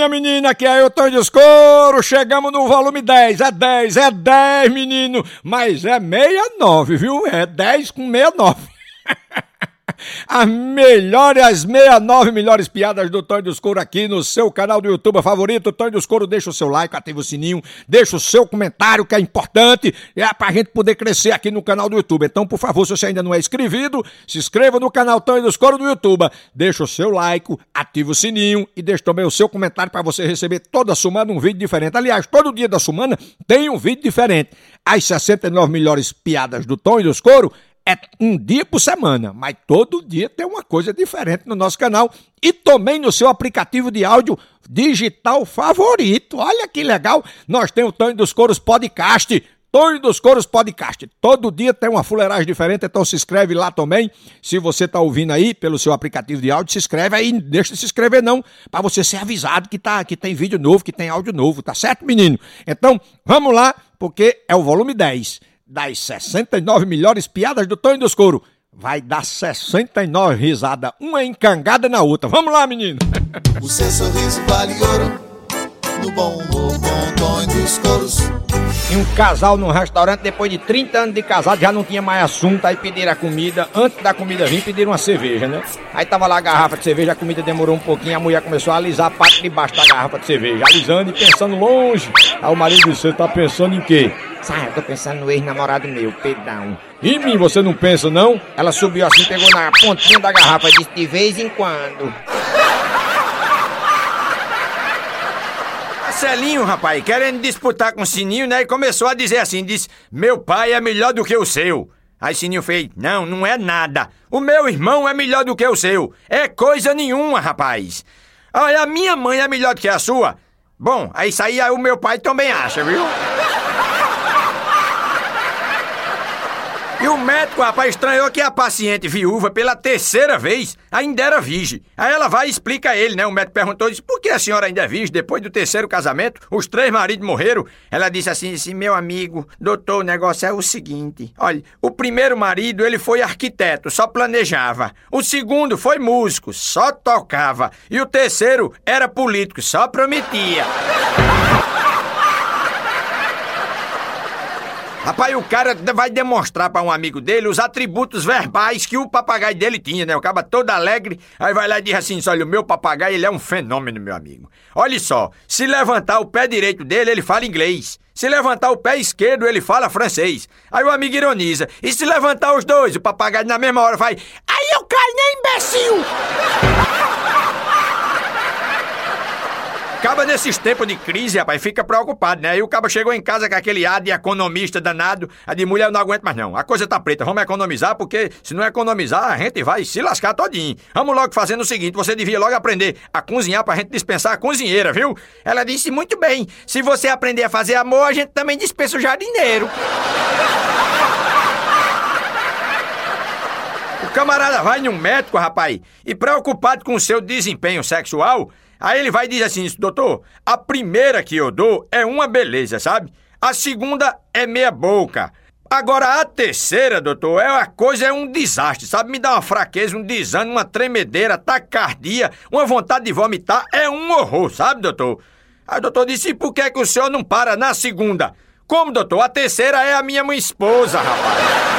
minha menina, que é eu tô de escuro, chegamos no volume 10, é 10, é 10, menino, mas é 69, viu? É 10 com 69. As melhores, as 69 melhores piadas do Tonho dos Couro aqui no seu canal do YouTube favorito. Tonho dos Couro, deixa o seu like, ativa o sininho, deixa o seu comentário que é importante, é pra gente poder crescer aqui no canal do YouTube. Então, por favor, se você ainda não é inscrito, se inscreva no canal Tonho dos Couro do YouTube. Deixa o seu like, ativa o sininho e deixa também o seu comentário para você receber toda semana um vídeo diferente. Aliás, todo dia da semana tem um vídeo diferente. As 69 melhores piadas do Tonho dos Couro é um dia por semana, mas todo dia tem uma coisa diferente no nosso canal e também no seu aplicativo de áudio digital favorito. Olha que legal! Nós temos o Tonho dos Coros Podcast. Tonho dos Coros Podcast. Todo dia tem uma fuleiragem diferente, então se inscreve lá também. Se você está ouvindo aí pelo seu aplicativo de áudio, se inscreve aí, deixa de se inscrever não, para você ser avisado que, tá, que tem vídeo novo, que tem áudio novo, tá certo, menino? Então, vamos lá, porque é o volume 10 das 69 melhores piadas do Tonho dos Couro. Vai dar 69 risadas, uma encangada na outra. Vamos lá, menino! O seu sorriso vale ouro, no bom humor, bom Tonho dos Couros. E um casal num restaurante, depois de 30 anos de casado, já não tinha mais assunto, aí pediram a comida. Antes da comida vir, pediram uma cerveja, né? Aí tava lá a garrafa de cerveja, a comida demorou um pouquinho, a mulher começou a alisar a parte de baixo da garrafa de cerveja, alisando e pensando longe. Aí o marido disse, você tá pensando em quê? Sai, eu tô pensando no ex-namorado meu, Pedrão. Em mim, você não pensa, não? Ela subiu assim, pegou na pontinha da garrafa e disse de vez em quando. Marcelinho, rapaz, querendo disputar com o Sininho, né? E começou a dizer assim: diz, meu pai é melhor do que o seu. Aí Sininho fez: não, não é nada. O meu irmão é melhor do que o seu. É coisa nenhuma, rapaz. Olha, a minha mãe é melhor do que a sua. Bom, aí isso aí o meu pai também acha, viu? E o médico, rapaz, estranhou que a paciente viúva, pela terceira vez, ainda era virgem. Aí ela vai e explica a ele, né? O médico perguntou, disse, por que a senhora ainda é virgem? Depois do terceiro casamento, os três maridos morreram. Ela disse assim, disse, meu amigo, doutor, o negócio é o seguinte. Olha, o primeiro marido, ele foi arquiteto, só planejava. O segundo foi músico, só tocava. E o terceiro era político, só prometia. Rapaz, o cara vai demonstrar para um amigo dele os atributos verbais que o papagaio dele tinha, né? O cara todo alegre, aí vai lá e diz assim: olha, o meu papagaio ele é um fenômeno, meu amigo. Olha só, se levantar o pé direito dele, ele fala inglês. Se levantar o pé esquerdo, ele fala francês. Aí o amigo ironiza. E se levantar os dois, o papagaio na mesma hora vai. Aí eu caio, né, imbecil? Acaba nesses tempos de crise, rapaz, fica preocupado, né? Aí o cabo chegou em casa com aquele ar de economista danado, a de mulher eu não aguento mais não. A coisa tá preta, vamos economizar, porque se não economizar, a gente vai se lascar todinho. Vamos logo fazendo o seguinte, você devia logo aprender a cozinhar pra gente dispensar a cozinheira, viu? Ela disse muito bem, se você aprender a fazer amor, a gente também dispensa o jardineiro. O camarada vai num médico, rapaz, e preocupado com o seu desempenho sexual, Aí ele vai dizer assim: doutor, a primeira que eu dou é uma beleza, sabe? A segunda é meia boca. Agora a terceira, doutor, é a coisa é um desastre, sabe? Me dá uma fraqueza, um desânimo, uma tremedeira, taquicardia, uma vontade de vomitar, é um horror, sabe, doutor? Aí o doutor disse: e por que, que o senhor não para na segunda? Como, doutor? A terceira é a minha esposa, rapaz.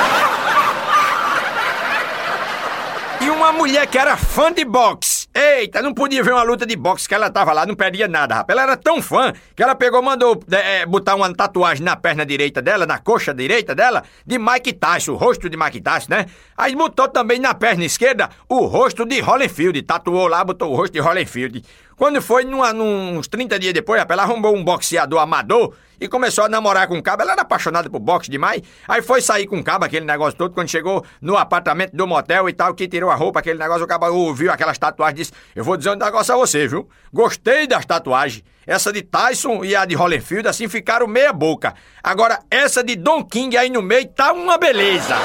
E uma mulher que era fã de boxe. Eita, não podia ver uma luta de boxe que ela tava lá, não perdia nada, rapaz. Ela era tão fã que ela pegou, mandou é, botar uma tatuagem na perna direita dela, na coxa direita dela, de Mike Tyson, o rosto de Mike Tyson, né? Aí botou também na perna esquerda o rosto de Holyfield, tatuou lá, botou o rosto de Holyfield. Quando foi numa, uns 30 dias depois, rapaz, ela arrumou um boxeador amador e começou a namorar com o cabo. Ela era apaixonada por boxe demais. Aí foi sair com o cabo, aquele negócio todo. Quando chegou no apartamento do motel e tal, que tirou a roupa, aquele negócio, o cabo ouviu aquelas tatuagens e disse: Eu vou dizer um negócio a você, viu? Gostei das tatuagens. Essa de Tyson e a de Holyfield, assim, ficaram meia boca. Agora, essa de Don King aí no meio tá uma beleza,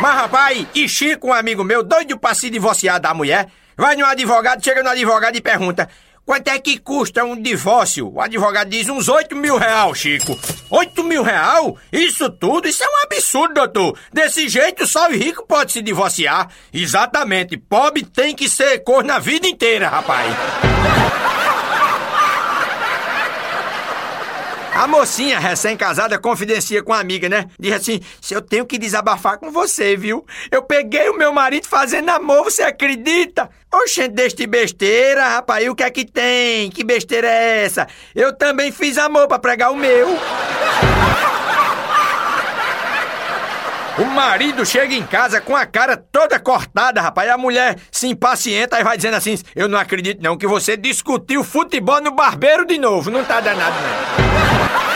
Mas, rapaz, e Chico, um amigo meu, doido pra se divorciar da mulher, vai no advogado, chega no advogado e pergunta: quanto é que custa um divórcio? O advogado diz uns 8 mil real, Chico. 8 mil real? Isso tudo? Isso é um absurdo, doutor. Desse jeito, só o rico pode se divorciar. Exatamente. Pobre tem que ser cor na vida inteira, rapaz. A mocinha recém-casada confidencia com a amiga, né? Diz assim: se eu tenho que desabafar com você, viu? Eu peguei o meu marido fazendo amor, você acredita? Oxente, deste besteira, rapaz, e o que é que tem? Que besteira é essa? Eu também fiz amor pra pregar o meu. O marido chega em casa com a cara toda cortada, rapaz. E a mulher se impacienta e vai dizendo assim: Eu não acredito não que você discutiu futebol no barbeiro de novo. Não tá danado, não.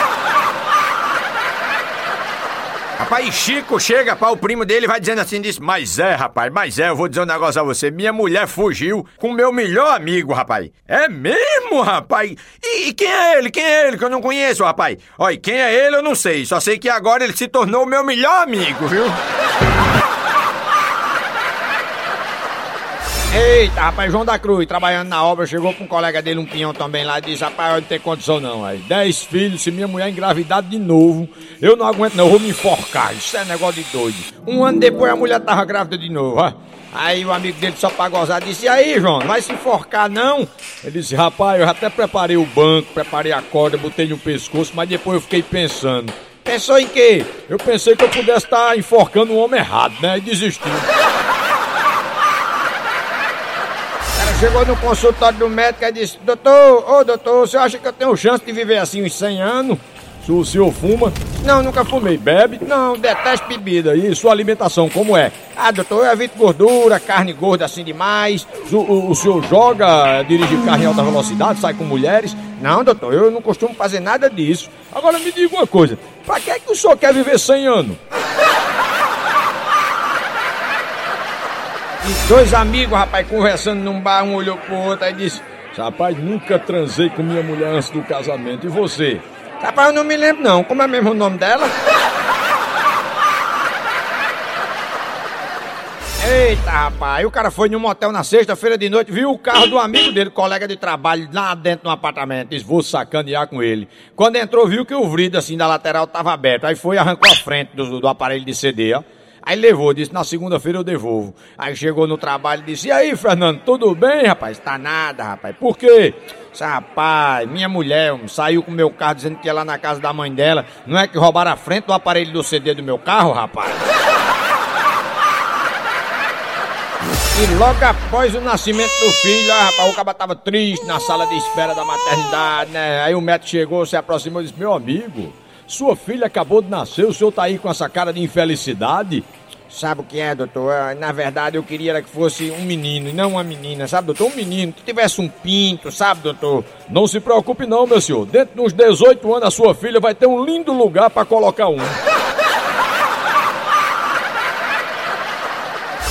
Rapaz, Chico chega para o primo dele vai dizendo assim: diz, Mas é, rapaz, mas é, eu vou dizer um negócio a você. Minha mulher fugiu com meu melhor amigo, rapaz. É mesmo, rapaz? E, e, quem é ele? Quem é ele que eu não conheço, rapaz? Olha, quem é ele eu não sei. Só sei que agora ele se tornou meu melhor amigo, viu? Eita, rapaz, João da Cruz, trabalhando na obra, chegou com um colega dele, um pinhão também lá, e disse, rapaz, eu não tenho condição não, aí. Dez filhos, se minha mulher engravidar de novo, eu não aguento não, eu vou me enforcar, isso é negócio de doido. Um ano depois a mulher tava grávida de novo, ó. Aí o amigo dele só pra gozar disse, e aí, João, vai se enforcar não? Ele disse, rapaz, eu até preparei o banco, preparei a corda, botei no pescoço, mas depois eu fiquei pensando. Pensou em quê? Eu pensei que eu pudesse estar enforcando um homem errado, né? E desisti. Chegou no consultório do médico e disse: Doutor, ô doutor, você acha que eu tenho chance de viver assim uns 100 anos? Se o senhor fuma? Não, nunca fumei. Bebe? Não, detesto bebida. E sua alimentação, como é? Ah, doutor, eu evito gordura, carne gorda assim demais. O, o, o senhor joga, dirige carro em alta velocidade, sai com mulheres? Não, doutor, eu não costumo fazer nada disso. Agora me diga uma coisa: pra que, é que o senhor quer viver 100 anos? Dois amigos, rapaz, conversando num bar, um olhou pro outro e disse: Rapaz, nunca transei com minha mulher antes do casamento. E você? Rapaz, eu não me lembro não. Como é mesmo o nome dela? Eita, rapaz, o cara foi num motel na sexta-feira de noite, viu o carro do amigo dele, colega de trabalho, lá dentro do apartamento. Disse, vou sacanear com ele. Quando entrou, viu que o vrido, assim, da lateral tava aberto. Aí foi e arrancou a frente do, do aparelho de CD, ó. Aí levou, disse, na segunda-feira eu devolvo. Aí chegou no trabalho e disse, e aí, Fernando, tudo bem, rapaz? Tá nada, rapaz. Por quê? Disse, rapaz, minha mulher saiu com meu carro dizendo que ia lá na casa da mãe dela. Não é que roubaram a frente do aparelho do CD do meu carro, rapaz? E logo após o nascimento do filho, ah, rapaz, o cara tava triste na sala de espera da maternidade, né? Aí o médico chegou, se aproximou e disse, meu amigo, sua filha acabou de nascer, o senhor tá aí com essa cara de infelicidade? Sabe o que é, doutor? Ah, na verdade, eu queria que fosse um menino e não uma menina, sabe, doutor? Um menino, que tivesse um pinto, sabe, doutor? Não se preocupe não, meu senhor. Dentro de uns 18 anos, a sua filha vai ter um lindo lugar para colocar um.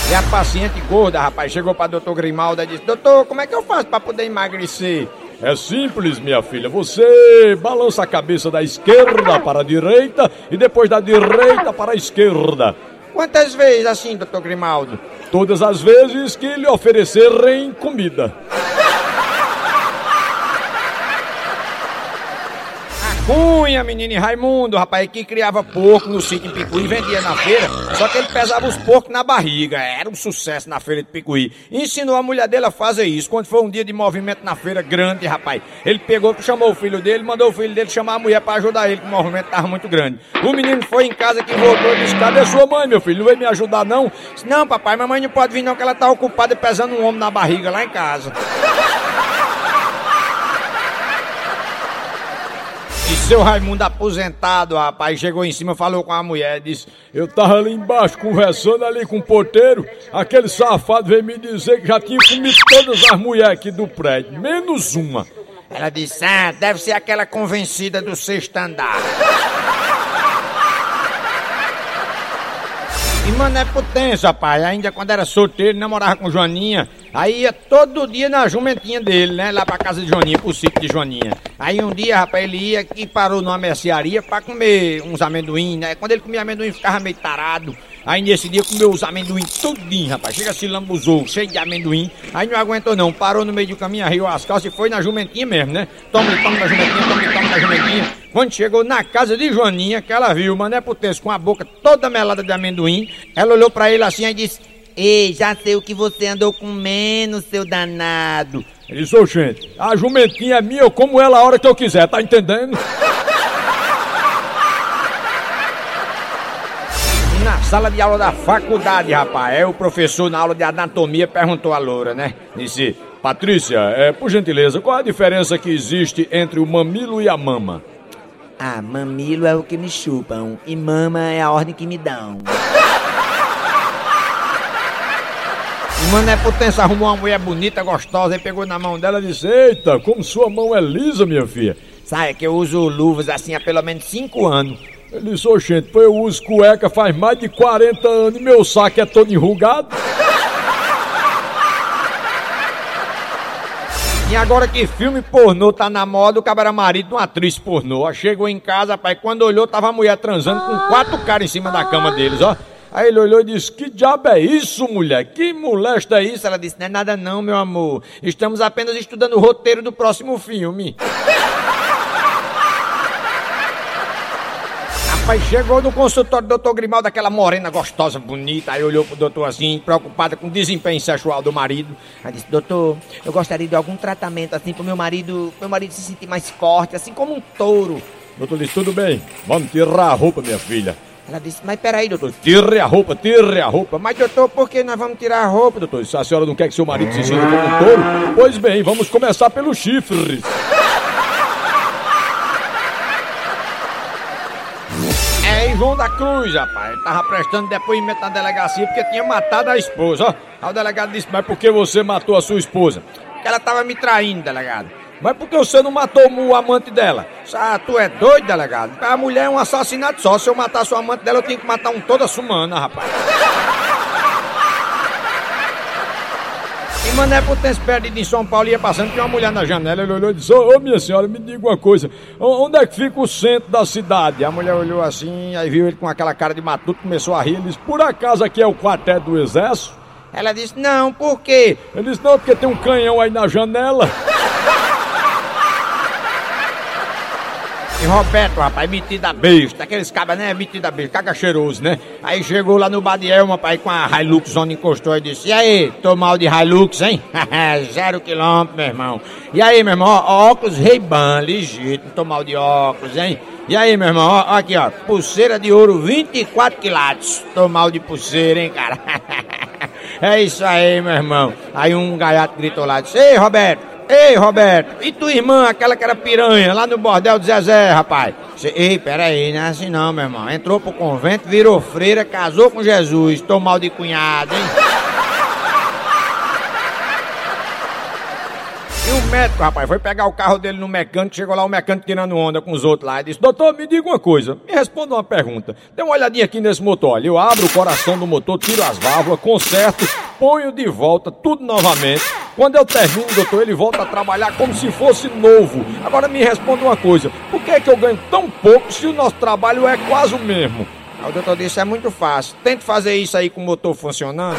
E a paciente gorda, rapaz, chegou para doutor Grimalda e disse: Doutor, como é que eu faço para poder emagrecer? É simples, minha filha. Você balança a cabeça da esquerda para a direita e depois da direita para a esquerda. Quantas vezes assim, doutor Grimaldo? Todas as vezes que lhe oferecerem comida. Cunha, menino, Raimundo, rapaz, que criava porco no sítio em Picuí vendia na feira, só que ele pesava os porcos na barriga. Era um sucesso na feira de Picuí. ensinou a mulher dele a fazer isso. Quando foi um dia de movimento na feira grande, rapaz, ele pegou, chamou o filho dele, mandou o filho dele chamar a mulher para ajudar ele, que o movimento tava muito grande. O menino foi em casa que voltou e disse: Cadê sua mãe, meu filho? Não veio me ajudar, não? Disse, não, papai, mamãe não pode vir, não, que ela tá ocupada pesando um homem na barriga lá em casa. Seu Raimundo aposentado, rapaz, chegou em cima, falou com a mulher, disse: Eu tava ali embaixo conversando ali com o porteiro, aquele safado veio me dizer que já tinha comido todas as mulheres aqui do prédio, menos uma. Ela disse: Ah, deve ser aquela convencida do sexto andar. E mano, é potência, rapaz. Ainda quando era solteiro, namorava com Joaninha. Aí ia todo dia na jumentinha dele, né? Lá pra casa de Joaninha, pro sítio de Joaninha. Aí um dia, rapaz, ele ia e parou numa mercearia pra comer uns amendoim, né? Quando ele comia amendoim, ficava meio tarado. Aí nesse dia comeu os amendoim tudinho, rapaz. Chega se lambuzou, cheio de amendoim. Aí não aguentou não, parou no meio do caminho, arriou as calças e foi na jumentinha mesmo, né? Toma, toma na jumentinha, toma, toma na jumentinha. Quando chegou na casa de Joaninha, que ela viu o Mané Putense com a boca toda melada de amendoim, ela olhou pra ele assim e disse... Ei, já sei o que você andou comendo, seu danado. Ô gente, a jumentinha é minha, eu como ela a hora que eu quiser, tá entendendo? Na sala de aula da faculdade, rapaz, é o professor na aula de anatomia perguntou a loura, né? Disse, Patrícia, é, por gentileza, qual a diferença que existe entre o mamilo e a mama? Ah, mamilo é o que me chupam e mama é a ordem que me dão. O Mané Potência arrumou uma mulher bonita, gostosa, e pegou na mão dela e disse: Eita, como sua mão é lisa, minha filha. Sabe que eu uso luvas assim há pelo menos 5 anos. Ele disse: Ô, gente, pô, eu uso cueca faz mais de 40 anos e meu saco é todo enrugado. E agora que filme pornô tá na moda, o cara era marido de uma atriz pornô. Ó, Chegou em casa, pai, quando olhou, tava a mulher transando com quatro caras em cima da cama deles, ó. Aí ele olhou e disse: Que diabo é isso, mulher? Que molesta é isso? Ela disse: Não é nada, não, meu amor. Estamos apenas estudando o roteiro do próximo filme. Rapaz, chegou no consultório do doutor Grimaldo, aquela morena gostosa, bonita. Aí olhou pro doutor assim, preocupada com o desempenho sexual do marido. Aí disse, doutor, eu gostaria de algum tratamento assim pro meu marido, meu marido se sentir mais forte, assim como um touro. Doutor disse: Tudo bem, vamos tirar a roupa, minha filha. Ela disse, mas peraí, doutor. Tire a roupa, tire a roupa. Mas, doutor, por que nós vamos tirar a roupa, doutor? Se a senhora não quer que seu marido se sinta como um touro, pois bem, vamos começar pelos chifres. É João da Cruz, rapaz. Ele tava prestando depoimento na delegacia porque tinha matado a esposa, ó. Aí o delegado disse, mas por que você matou a sua esposa? Porque ela tava me traindo, delegado. Mas por que você não matou o amante dela? Ah, tu é doido, delegado? A mulher é um assassinato só. Se eu matar sua amante dela, eu tenho que matar um toda semana, rapaz. E Mané Potência perdido em São Paulo ia passando, tinha uma mulher na janela, ele olhou e disse, ô minha senhora, me diga uma coisa, onde é que fica o centro da cidade? A mulher olhou assim, aí viu ele com aquela cara de matuto, começou a rir, ele disse, por acaso aqui é o quartel do exército? Ela disse, não, por quê? Ele disse, não, porque tem um canhão aí na janela. E Roberto, rapaz, metido a besta, aqueles cabas, né, metido a besta, caga cheiroso, né? Aí chegou lá no Badiel, rapaz, com a Hilux onde encostou e disse, e aí, tô mal de Hilux, hein? Zero quilômetro, meu irmão. E aí, meu irmão, óculos Ray-Ban, legítimo, tô mal de óculos, hein? E aí, meu irmão, ó, aqui, ó, pulseira de ouro 24 quilates. Tô mal de pulseira, hein, cara? é isso aí, meu irmão. Aí um gaiato gritou lá, disse, ei, Roberto, Ei, Roberto, e tua irmã, aquela que era piranha, lá no bordel do Zezé, rapaz? Cê, Ei, peraí, não é assim não, meu irmão. Entrou pro convento, virou freira, casou com Jesus, tô mal de cunhado, hein? E o médico, rapaz, foi pegar o carro dele no mecânico, chegou lá o mecânico tirando onda com os outros lá e disse: Doutor, me diga uma coisa, me responda uma pergunta. Dê uma olhadinha aqui nesse motor. Olha, eu abro o coração do motor, tiro as válvulas, conserto, ponho de volta, tudo novamente. Quando eu termino, doutor, ele volta a trabalhar como se fosse novo. Agora me responda uma coisa: por que, é que eu ganho tão pouco se o nosso trabalho é quase o mesmo? Aí o doutor disse: é muito fácil. Tente fazer isso aí com o motor funcionando.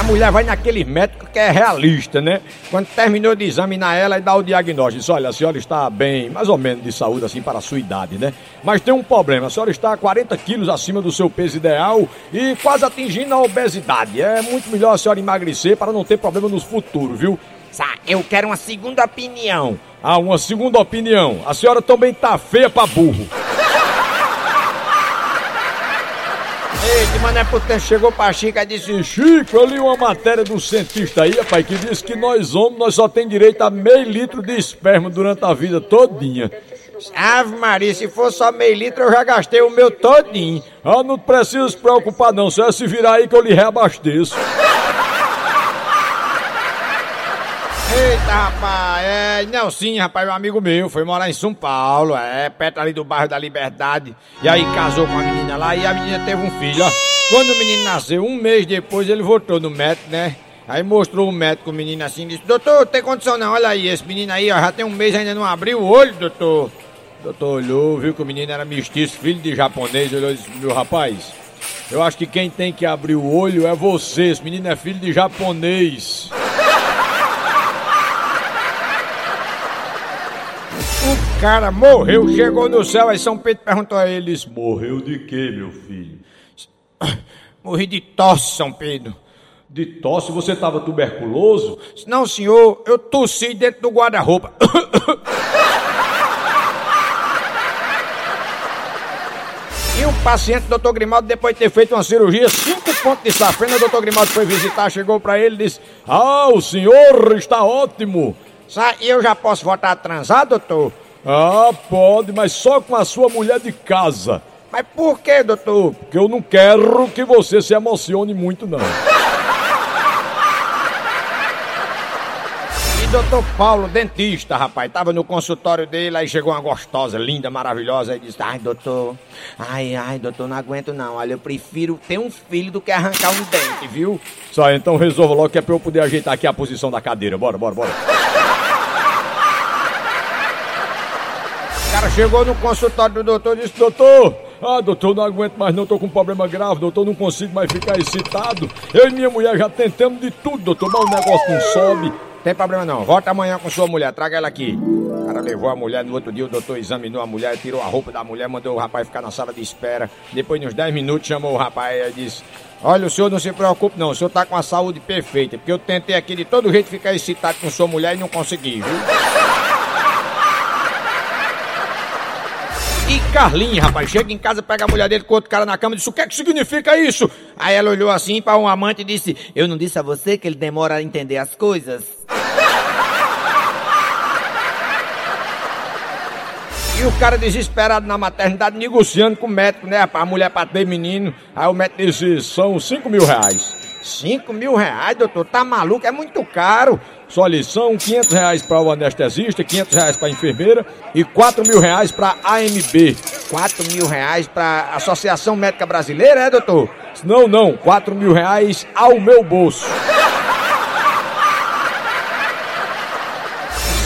A mulher vai naquele médico que é realista, né? Quando terminou de examinar ela e dá o diagnóstico, diz, olha, a senhora está bem, mais ou menos de saúde, assim, para a sua idade, né? Mas tem um problema, a senhora está 40 quilos acima do seu peso ideal e quase atingindo a obesidade. É muito melhor a senhora emagrecer para não ter problema nos futuros, viu? Sa, eu quero uma segunda opinião. Ah, uma segunda opinião. A senhora também tá feia pra burro. Eita, Mané Potência chegou pra Chica e disse: Chico, eu li uma matéria do cientista aí, rapaz, que diz que nós homens nós só tem direito a meio litro de esperma durante a vida todinha. Ave Maria, se for só meio litro, eu já gastei o meu todinho. Ah, não precisa se preocupar não, só é se virar aí que eu lhe reabasteço. Eita, rapaz, é Nelson, rapaz, um amigo meu, foi morar em São Paulo, é, perto ali do bairro da Liberdade. E aí casou com a menina lá e a menina teve um filho, ó. Quando o menino nasceu, um mês depois, ele voltou no médico, né? Aí mostrou o médico o menino assim, disse, doutor, tem condição não, olha aí, esse menino aí, ó, já tem um mês ainda não abriu o olho, doutor. O doutor olhou, viu que o menino era mestiço, filho de japonês, olhou e disse, meu rapaz, eu acho que quem tem que abrir o olho é você, esse menino é filho de japonês. O cara morreu, chegou no céu, aí São Pedro perguntou a eles, morreu de quê, meu filho? Morri de tosse, São Pedro. De tosse? Você estava tuberculoso? Não, senhor, eu tossi dentro do guarda-roupa. E o paciente, doutor Grimaldo, depois de ter feito uma cirurgia, cinco pontos de safena, o doutor Grimaldo foi visitar, chegou para ele e disse: Ah, o senhor está ótimo. E eu já posso voltar a transar, doutor? Ah, pode, mas só com a sua mulher de casa. Mas por que, doutor? Porque eu não quero que você se emocione muito, não. E doutor Paulo, dentista, rapaz, tava no consultório dele, aí chegou uma gostosa, linda, maravilhosa, e disse, ai, doutor, ai, ai, doutor, não aguento não, olha, eu prefiro ter um filho do que arrancar um dente, viu? Só, então resolva logo que é pra eu poder ajeitar aqui a posição da cadeira, bora, bora, bora. O cara chegou no consultório do doutor e disse, doutor, ah, doutor, não aguento mais não, tô com um problema grave, doutor, não consigo mais ficar excitado. Eu e minha mulher já tentamos de tudo, doutor, mas o negócio não sobe. Tem problema não, volta amanhã com sua mulher, traga ela aqui. O cara levou a mulher, no outro dia o doutor examinou a mulher, tirou a roupa da mulher, mandou o rapaz ficar na sala de espera. Depois de uns 10 minutos chamou o rapaz e disse... Olha, o senhor não se preocupe não, o senhor tá com a saúde perfeita, porque eu tentei aqui de todo jeito ficar excitado com sua mulher e não consegui, viu? E Carlinha, rapaz, chega em casa, pega a mulher dele com outro cara na cama e diz: O que é que significa isso? Aí ela olhou assim para um amante e disse: Eu não disse a você que ele demora a entender as coisas? E o cara desesperado na maternidade, negociando com o médico, né? A mulher para ter menino. Aí o médico disse: São 5 mil reais. 5 mil reais, doutor? Tá maluco? É muito caro. Só lição, 500 reais para o anestesista, 500 reais para a enfermeira e 4 mil reais para AMB. 4 mil reais para Associação Médica Brasileira, é, doutor? Não, não, 4 mil reais ao meu bolso.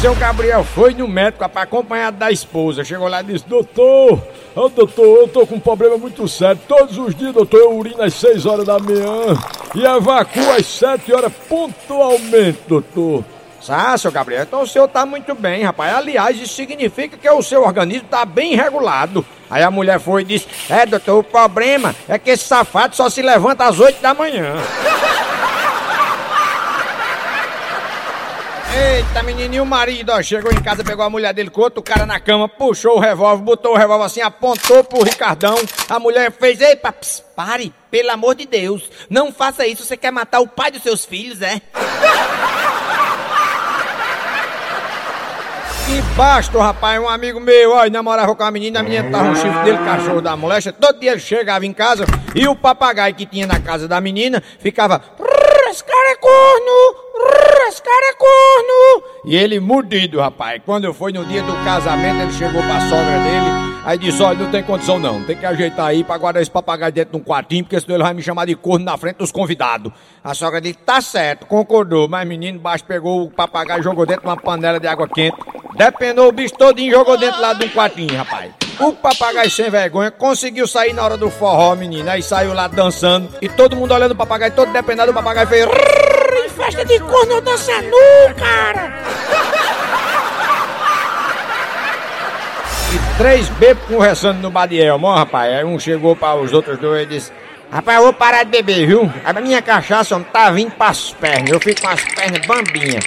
Seu Gabriel foi no médico acompanhado da esposa. Chegou lá e disse: Doutor, oh, doutor, eu tô com um problema muito sério. Todos os dias, doutor, eu urino às 6 horas da manhã e evacuo às 7 horas pontualmente, doutor. Ah, seu Gabriel, então o senhor tá muito bem, rapaz. Aliás, isso significa que o seu organismo tá bem regulado. Aí a mulher foi e disse: É, doutor, o problema é que esse safado só se levanta às 8 da manhã. Eita, menininho, o marido, ó, chegou em casa, pegou a mulher dele com outro cara na cama, puxou o revólver, botou o revólver assim, apontou pro Ricardão. A mulher fez, ei, paps, pare, pelo amor de Deus, não faça isso, você quer matar o pai dos seus filhos, é? E basta, rapaz, um amigo meu, ó, namorava com a menina, a menina tava no chifre dele, cachorro da moléstia, todo dia ele chegava em casa e o papagaio que tinha na casa da menina ficava, esse cara é corno, esse cara é corno! E ele mudido, rapaz. Quando eu fui no dia do casamento, ele chegou pra sogra dele. Aí disse: Olha, não tem condição não. Tem que ajeitar aí pra guardar esse papagaio dentro de um quartinho, porque senão ele vai me chamar de corno na frente dos convidados. A sogra disse: Tá certo, concordou. Mas menino baixo pegou o papagaio, jogou dentro de uma panela de água quente. Depenou o bicho todinho e jogou dentro lá de um quartinho, rapaz. O papagaio sem vergonha conseguiu sair na hora do forró, menino. Aí saiu lá dançando. E todo mundo olhando o papagaio, todo dependendo. O papagaio fez festa de corno dança nu, cara! três bebos conversando no Badiel, mó rapaz. Aí um chegou para os outros dois e disse: Rapaz, eu vou parar de beber, viu? A minha cachaça não tá vindo pras pernas. Eu fico com as pernas bambinhas.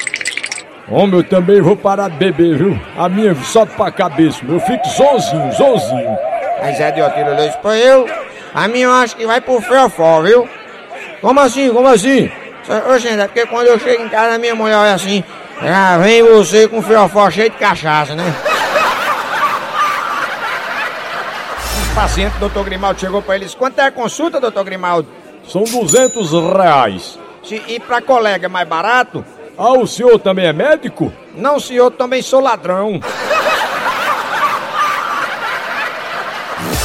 Homem, eu também vou parar de beber, viu? A minha sobe pra cabeça, eu fico zonzinho, zonzinho. Mas é de Otílio Leite, pô, eu, a minha eu acho que vai pro fiofó, viu? Como assim, como assim? Oxe, é porque quando eu chego em casa, minha mulher olha assim, já vem você com o fiofó cheio de cachaça, né? Um paciente, doutor Grimaldo, chegou pra ele e disse, quanto é a consulta, doutor Grimaldo? São 200 reais. Se, e pra colega é mais barato? Ah, o senhor também é médico? Não, senhor, também sou ladrão.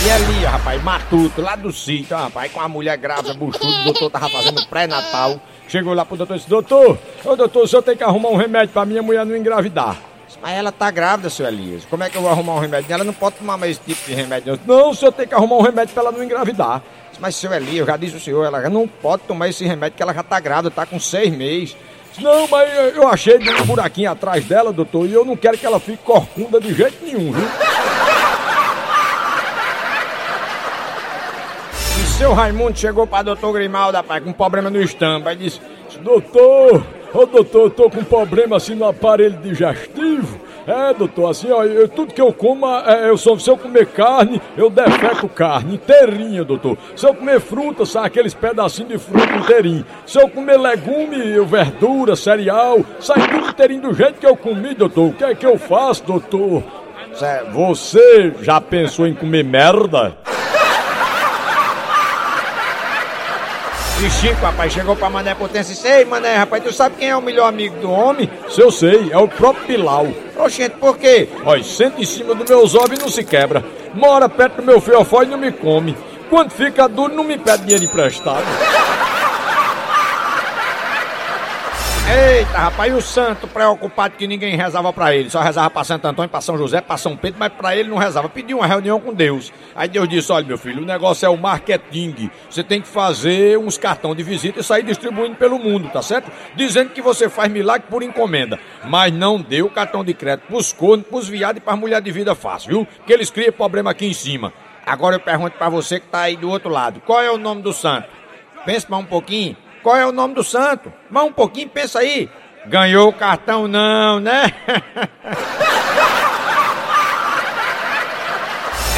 E ali, rapaz, matuto, lá do sítio, rapaz, com a mulher grávida, buchudo, o doutor tava fazendo pré-natal. Chegou lá pro doutor e disse, doutor, ô doutor, o senhor tem que arrumar um remédio pra minha mulher não engravidar. Mas ela tá grávida, seu Elias. Como é que eu vou arrumar um remédio? Ela não pode tomar mais esse tipo de remédio. Não, o senhor tem que arrumar um remédio pra ela não engravidar. Mas, seu Elias, já disse ao senhor, ela não pode tomar esse remédio que ela já tá grávida, tá com seis meses. Não, mas eu achei um buraquinho atrás dela, doutor, e eu não quero que ela fique corcunda de jeito nenhum, viu? E seu Raimundo chegou pra doutor Grimaldo, rapaz, com problema no estômago, aí disse, doutor, ô doutor, eu tô com problema assim no aparelho digestivo. É, doutor, assim, ó, eu, tudo que eu como, é, eu só, se eu comer carne, eu defeco carne inteirinha, doutor. Se eu comer fruta, sai aqueles pedacinhos de fruta inteirinho. Se eu comer legume, verdura, cereal, sai tudo inteirinho do jeito que eu comi, doutor. O que é que eu faço, doutor? Você já pensou em comer merda? E Chico, rapaz, chegou pra Mané Potência e disse, Ei, Mané, rapaz, tu sabe quem é o melhor amigo do homem? Se eu sei, é o próprio Pilau. Oxente, por quê? Olha, senta em cima dos meus ovos e não se quebra. Mora perto do meu fiofó e não me come. Quando fica duro, não me pede dinheiro emprestado. Eita, rapaz, e o santo preocupado que ninguém rezava pra ele, só rezava pra Santo Antônio, pra São José, pra São Pedro, mas pra ele não rezava. Pediu uma reunião com Deus. Aí Deus disse: Olha, meu filho, o negócio é o marketing. Você tem que fazer uns cartões de visita e sair distribuindo pelo mundo, tá certo? Dizendo que você faz milagre por encomenda. Mas não deu cartão de crédito pros cornos, pros viados e pras mulheres de vida fácil, viu? Que eles criam problema aqui em cima. Agora eu pergunto pra você que tá aí do outro lado: qual é o nome do santo? Pensa mais um pouquinho. Qual é o nome do santo? Mas um pouquinho, pensa aí. Ganhou o cartão não, né?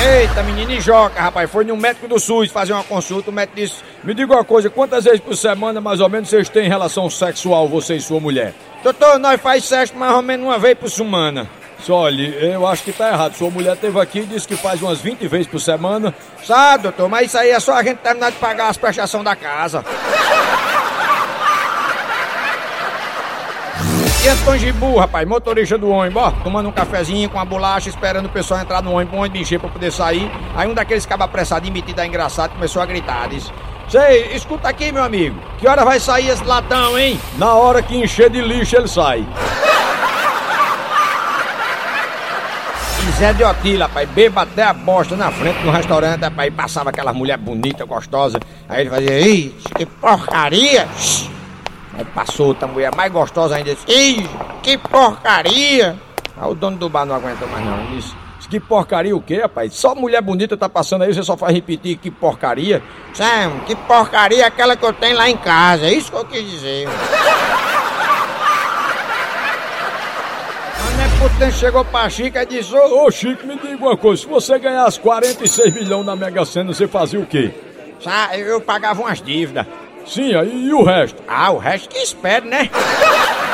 Eita, menino, e joca, rapaz. Foi no médico do SUS fazer uma consulta. O médico disse: Me diga uma coisa, quantas vezes por semana mais ou menos vocês têm relação sexual, você e sua mulher? Doutor, nós faz sexo mais ou menos uma vez por semana. Olha, eu acho que tá errado. Sua mulher teve aqui e disse que faz umas 20 vezes por semana. Sabe, doutor, mas isso aí é só a gente terminar de pagar as prestações da casa. E Antônio Gibu, rapaz, motorista do ônibus, ó, tomando um cafezinho com a bolacha, esperando o pessoal entrar no ônibus, o ônibus encher pra poder sair. Aí um daqueles cabas apressadinhos, metido a engraçado, começou a gritar, disse... Sei, escuta aqui, meu amigo, que hora vai sair esse latão, hein? Na hora que encher de lixo ele sai. Zé de Otília, rapaz, beba até a bosta na frente do restaurante, e passava aquela mulher bonita, gostosa. Aí ele fazia, Ih, que porcaria! Aí passou outra mulher mais gostosa ainda, disse, Ih, que porcaria! Aí o dono do bar não aguentou mais não, ele disse, que porcaria o quê, rapaz? Só mulher bonita tá passando aí, você só faz repetir que porcaria. Sam, que porcaria é aquela que eu tenho lá em casa, é isso que eu quis dizer. Putin chegou pra Chica e disse: Ô, ô Chico, me diga uma coisa: se você ganhasse 46 milhões na Mega Sena, você fazia o quê? Ah, eu pagava umas dívidas. Sim, aí e o resto? Ah, o resto que espere, né?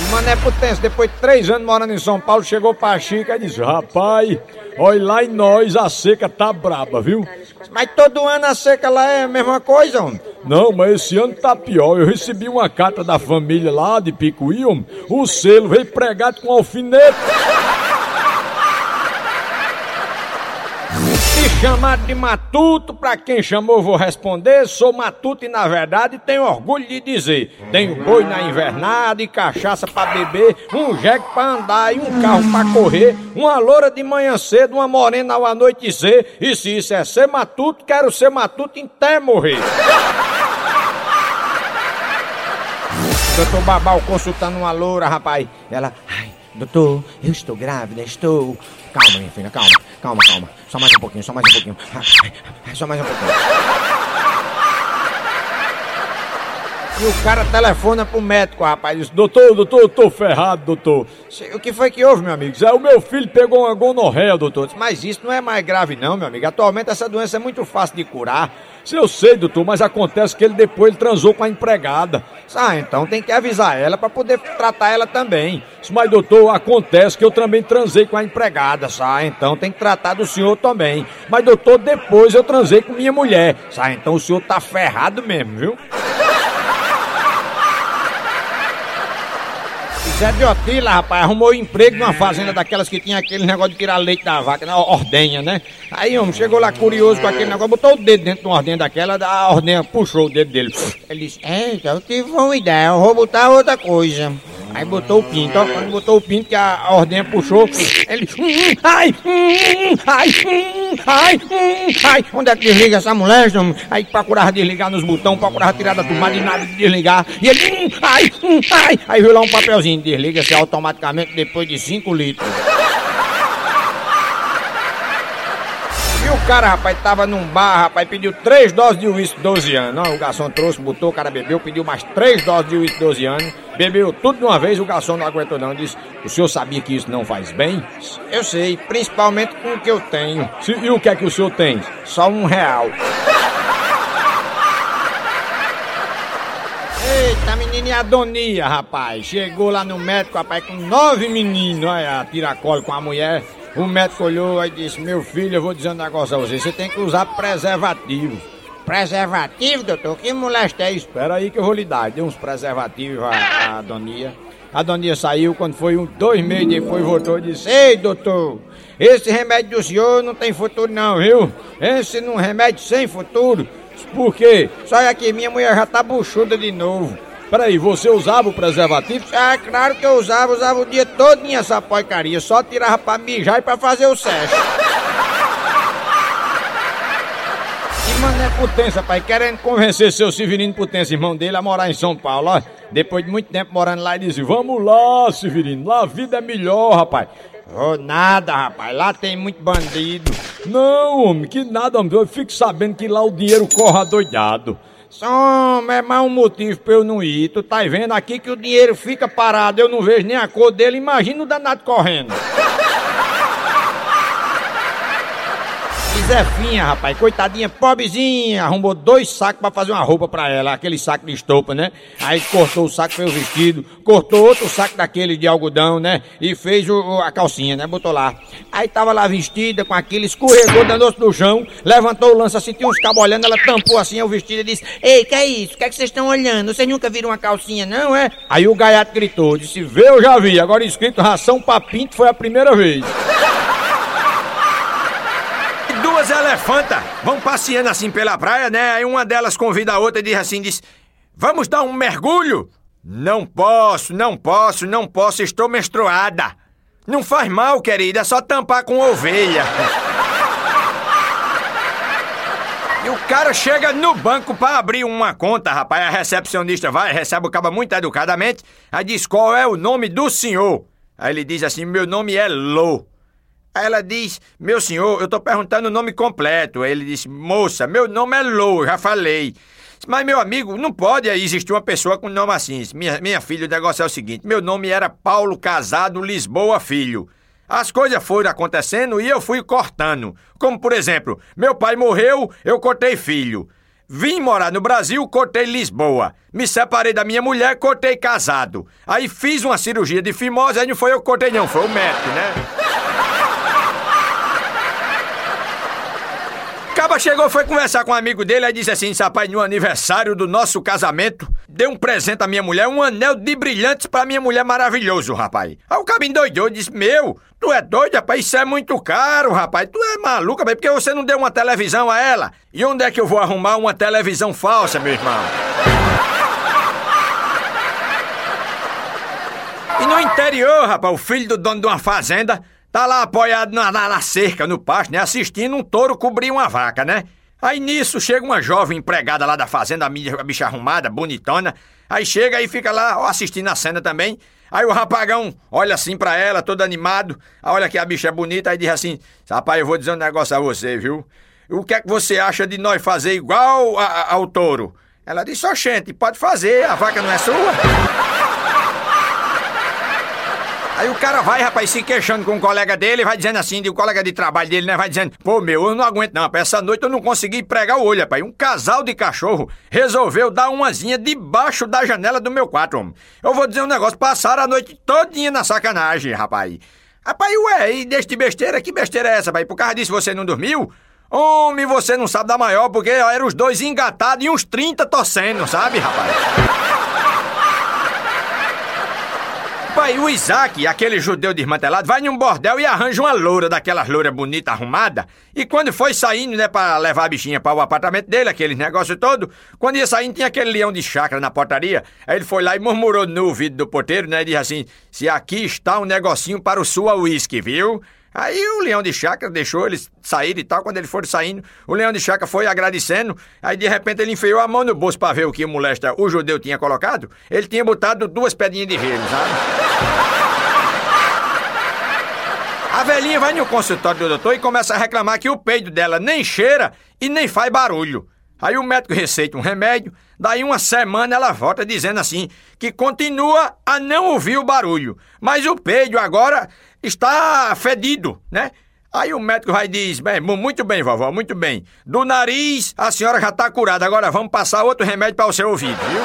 O Mané Putense, depois de três anos morando em São Paulo, chegou pra Chica e disse: Rapaz, olha lá em nós a seca tá braba, viu? Mas todo ano a seca lá é a mesma coisa, homem. Não, mas esse ano tá pior. Eu recebi uma carta da família lá de Picuí, homem. O selo veio pregado com alfinete. Me chamado de matuto, pra quem chamou vou responder. Sou matuto e na verdade tenho orgulho de dizer: tenho boi na invernada e cachaça pra beber, um jegue pra andar e um carro pra correr, uma loura de manhã cedo, uma morena ao anoitecer. E se isso é ser matuto, quero ser matuto até morrer. Doutor Babal consultando uma loura, rapaz. Ela, ai, doutor, eu estou grávida, estou. Calma, minha filha, calma, calma, calma. Só mais um pouquinho, só mais um pouquinho. Só mais um pouquinho. E o cara telefona pro médico, rapaz. Diz, doutor, doutor, eu tô ferrado, doutor. O que foi que houve, meu amigo? Diz, é, o meu filho pegou uma gonorreia, doutor. Diz, mas isso não é mais grave não, meu amigo. Atualmente essa doença é muito fácil de curar. Se eu sei, doutor, mas acontece que ele depois ele transou com a empregada. Ah, então tem que avisar ela para poder tratar ela também. Mas, doutor, acontece que eu também transei com a empregada, sabe? Então tem que tratar do senhor também. Mas, doutor, depois eu transei com minha mulher. Sabe? Então o senhor tá ferrado mesmo, viu? De Otila, rapaz. Arrumou emprego numa fazenda daquelas que tinha aquele negócio de tirar leite da vaca, na ordenha, né? Aí, homem, chegou lá curioso com aquele negócio, botou o dedo dentro de uma ordenha daquela, a ordenha puxou o dedo dele. Ele disse, é, eu tive uma ideia, eu vou botar outra coisa. Aí botou o pinto, ó, quando botou o pinto que a, ordenha puxou, ele... hum, Ai, hum, ai, hum, ai, hum, ai. Onde é que desliga essa mulher, homem? Aí procurava desligar nos botões, procurava tirar da tomada e nada de desligar. E ele... hum, Ai, hum, ai. Aí viu lá um papelzinho, desliga-se automaticamente depois de 5 litros. E o cara, rapaz, tava num bar, rapaz, pediu três doses de uísque 12 anos. Ó, o garçom trouxe, botou, o cara bebeu, pediu mais três doses de uísque 12 anos. Bebeu tudo de uma vez, o garçom não aguentou não. Disse, o senhor sabia que isso não faz bem? Eu sei, principalmente com o que eu tenho. E o que é que o senhor tem? Só um real. Eita, menina e a Donia, rapaz. Chegou lá no médico, rapaz, com nove meninos. Olha, tiracolo com a mulher. O médico olhou e disse: Meu filho, eu vou dizer um negócio a você. Você tem que usar preservativo. Preservativo, doutor? Que molesta é isso? Espera aí que eu vou lhe dar. Deu uns preservativos a, a Donia. A Donia saiu, quando foi um, dois meses depois, voltou e disse: Ei, doutor, esse remédio do senhor não tem futuro, não, viu? Esse não é um remédio sem futuro. Por quê? Só aqui, minha mulher já tá buchuda de novo. Peraí, você usava o preservativo? Ah, claro que eu usava, usava o dia todo essa porcaria, só tirava pra mijar e pra fazer o sexo. E mané Potência, pai, querendo convencer seu Severino Potência, irmão dele, a morar em São Paulo, ó. Depois de muito tempo morando lá, ele disse, vamos lá, Severino, lá a vida é melhor, rapaz. Oh, nada, rapaz, lá tem muito bandido. Não, homem, que nada, homem, eu fico sabendo que lá o dinheiro corre adoidado. Som, é mais um motivo pra eu não ir. Tu tá vendo aqui que o dinheiro fica parado, eu não vejo nem a cor dele, imagina o danado correndo. Zefinha, rapaz, coitadinha, pobrezinha, arrumou dois sacos pra fazer uma roupa pra ela, aquele saco de estopa, né? Aí cortou o saco, fez o vestido, cortou outro saco daquele de algodão, né? E fez o- a calcinha, né? Botou lá. Aí tava lá vestida com aquilo, escorregou, danou-se no chão, levantou o lance assim, tinha uns cabos olhando, ela tampou assim o vestido e disse: Ei, que é isso? O que é que vocês estão olhando? Vocês nunca viram uma calcinha, não, é? Aí o gaiato gritou, disse: Vê, eu já vi, agora escrito ração pra pinto foi a primeira vez. Duas elefantas vão passeando assim pela praia, né? Aí uma delas convida a outra e diz assim, diz... Vamos dar um mergulho? Não posso, não posso, não posso, estou menstruada. Não faz mal, querida, é só tampar com ovelha. E o cara chega no banco pra abrir uma conta, rapaz. A recepcionista vai, recebe o cabo muito educadamente. Aí diz qual é o nome do senhor. Aí ele diz assim: Meu nome é Lô. Aí ela diz: Meu senhor, eu tô perguntando o nome completo. Aí ele disse: Moça, meu nome é Lô, já falei. Mas, meu amigo, não pode existir uma pessoa com nome assim. Minha, minha filha, o negócio é o seguinte: meu nome era Paulo Casado Lisboa Filho. As coisas foram acontecendo e eu fui cortando. Como, por exemplo, meu pai morreu, eu cortei filho. Vim morar no Brasil, cortei Lisboa. Me separei da minha mulher, cortei casado. Aí fiz uma cirurgia de fimose, aí não foi eu que cortei, não, foi o médico, né? Caba chegou, foi conversar com um amigo dele, aí disse assim: rapaz, no aniversário do nosso casamento, dei um presente à minha mulher, um anel de brilhantes pra minha mulher maravilhoso, rapaz. Aí o cabo endoidou e disse: Meu, tu é doido, rapaz, isso é muito caro, rapaz. Tu é maluco, rapaz, porque você não deu uma televisão a ela? E onde é que eu vou arrumar uma televisão falsa, meu irmão? E no interior, rapaz, o filho do dono de uma fazenda tá lá apoiado na, na- na cerca, no pasto, né? Assistindo um touro cobrir uma vaca, né? Aí nisso chega uma jovem empregada lá da fazenda, a bicha arrumada, bonitona. Aí chega e fica lá ó, assistindo a cena também. Aí o rapagão olha assim pra ela, todo animado. Olha que a bicha é bonita, aí diz assim: Rapaz, eu vou dizer um negócio a você, viu? O que é que você acha de nós fazer igual a- a- ao touro? Ela disse: gente, pode fazer, a vaca não é sua. Aí o cara vai, rapaz, se queixando com um colega dele, vai dizendo assim, de um colega de trabalho dele, né? Vai dizendo, pô, meu, eu não aguento não, rapaz, essa noite eu não consegui pregar o olho, rapaz. Um casal de cachorro resolveu dar umazinha debaixo da janela do meu quarto, homem. Eu vou dizer um negócio, passaram a noite todinha na sacanagem, rapaz. Rapaz, ué, e deste besteira, que besteira é essa, rapaz? Por causa disso você não dormiu? Homem, você não sabe da maior, porque ó, eram os dois engatados e uns 30 torcendo, sabe, rapaz? Pai, Aí o Isaac, aquele judeu desmantelado, vai num bordel e arranja uma loura daquelas louras bonita, arrumada. E quando foi saindo, né, pra levar a bichinha para o apartamento dele, aquele negócio todo, quando ia saindo, tinha aquele leão de chácara na portaria. Aí ele foi lá e murmurou no ouvido do porteiro, né, e disse assim: Se aqui está um negocinho para o sua uísque, viu? Aí o leão de chácara deixou eles saírem e tal. Quando eles foram saindo, o leão de chácara foi agradecendo. Aí de repente ele enfiou a mão no bolso para ver o que o molesta o judeu tinha colocado. Ele tinha botado duas pedrinhas de gelo, sabe? A velhinha vai no consultório do doutor e começa a reclamar que o peido dela nem cheira e nem faz barulho. Aí o médico receita um remédio, daí uma semana ela volta dizendo assim que continua a não ouvir o barulho, mas o peido agora está fedido, né? Aí o médico vai diz: bem, muito bem, vovó, muito bem. Do nariz a senhora já está curada, agora vamos passar outro remédio para o seu ouvido, viu?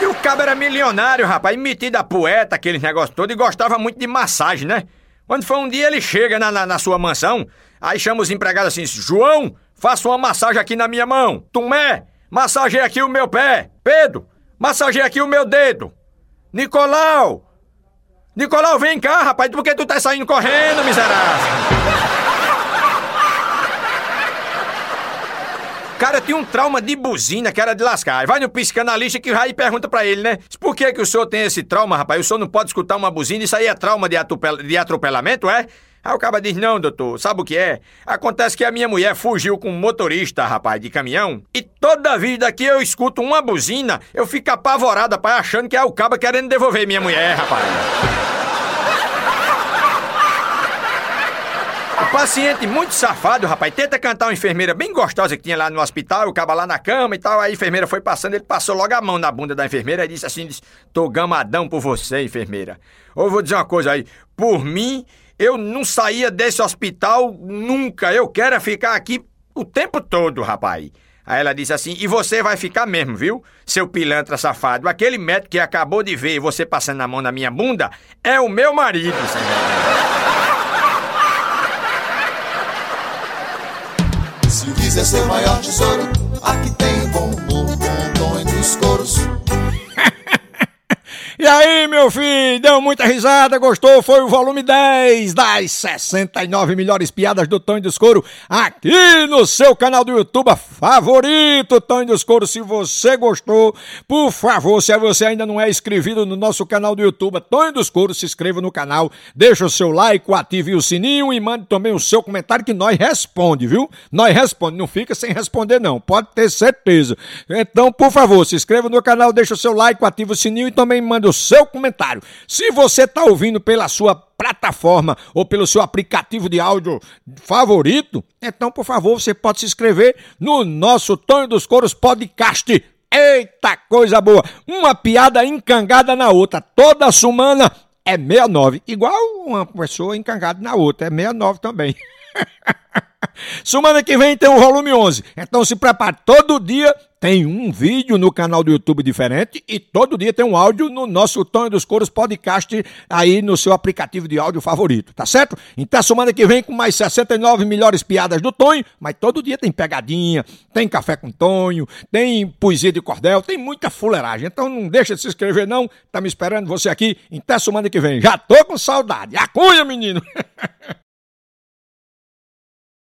E o cabo era milionário, rapaz, metido a poeta, aquele negócio todo, e gostava muito de massagem, né? Quando foi um dia, ele chega na, na, na sua mansão, aí chama os empregados assim: João, faça uma massagem aqui na minha mão. Tomé, massageia aqui o meu pé. Pedro, massageia aqui o meu dedo. Nicolau! Nicolau, vem cá, rapaz, por que tu tá saindo correndo, miserável? Cara tinha um trauma de buzina que era de lascar. Vai no psicanalista que vai e pergunta pra ele, né? Por que, que o senhor tem esse trauma, rapaz? O senhor não pode escutar uma buzina? Isso aí é trauma de, de atropelamento, é? Aí o cara diz: Não, doutor, sabe o que é? Acontece que a minha mulher fugiu com um motorista, rapaz, de caminhão, e toda vida que eu escuto uma buzina, eu fico apavorado, rapaz, achando que é o caba querendo devolver minha mulher, rapaz. Paciente muito safado, rapaz, tenta cantar uma enfermeira bem gostosa que tinha lá no hospital, o caba lá na cama e tal. Aí a enfermeira foi passando, ele passou logo a mão na bunda da enfermeira e disse assim: disse, Tô gamadão por você, enfermeira. Ou vou dizer uma coisa aí, por mim, eu não saía desse hospital nunca. Eu quero é ficar aqui o tempo todo, rapaz. Aí ela disse assim: E você vai ficar mesmo, viu? Seu pilantra safado. Aquele médico que acabou de ver você passando a mão na minha bunda é o meu marido, Se quiser ser maior tesouro, aqui tem bom humor, bom dos coros. E aí, meu filho, deu muita risada, gostou? Foi o volume 10 das 69 melhores piadas do Tonho dos Couro aqui no seu canal do YouTube favorito, Tonho dos Couro. Se você gostou, por favor, se você ainda não é inscrito no nosso canal do YouTube, Tonho dos Couro, se inscreva no canal, deixa o seu like, ative o sininho e mande também o seu comentário que nós responde, viu? Nós responde, não fica sem responder não, pode ter certeza. Então, por favor, se inscreva no canal, deixa o seu like, ative o sininho e também mande o seu comentário. Se você está ouvindo pela sua plataforma ou pelo seu aplicativo de áudio favorito, então, por favor, você pode se inscrever no nosso Tonho dos Coros Podcast. Eita coisa boa! Uma piada encangada na outra. Toda semana é 69. Igual uma pessoa encangada na outra. É 69 também. Semana que vem tem o volume 11. Então se prepare. Todo dia tem um vídeo no canal do YouTube diferente e todo dia tem um áudio no nosso Tonho dos Coros podcast aí no seu aplicativo de áudio favorito, tá certo? Então semana que vem com mais 69 melhores piadas do Tonho, mas todo dia tem pegadinha, tem café com Tonho, tem poesia de cordel, tem muita fuleiragem. Então não deixa de se inscrever não, tá me esperando você aqui. Até semana que vem. Já tô com saudade. Acunha, menino!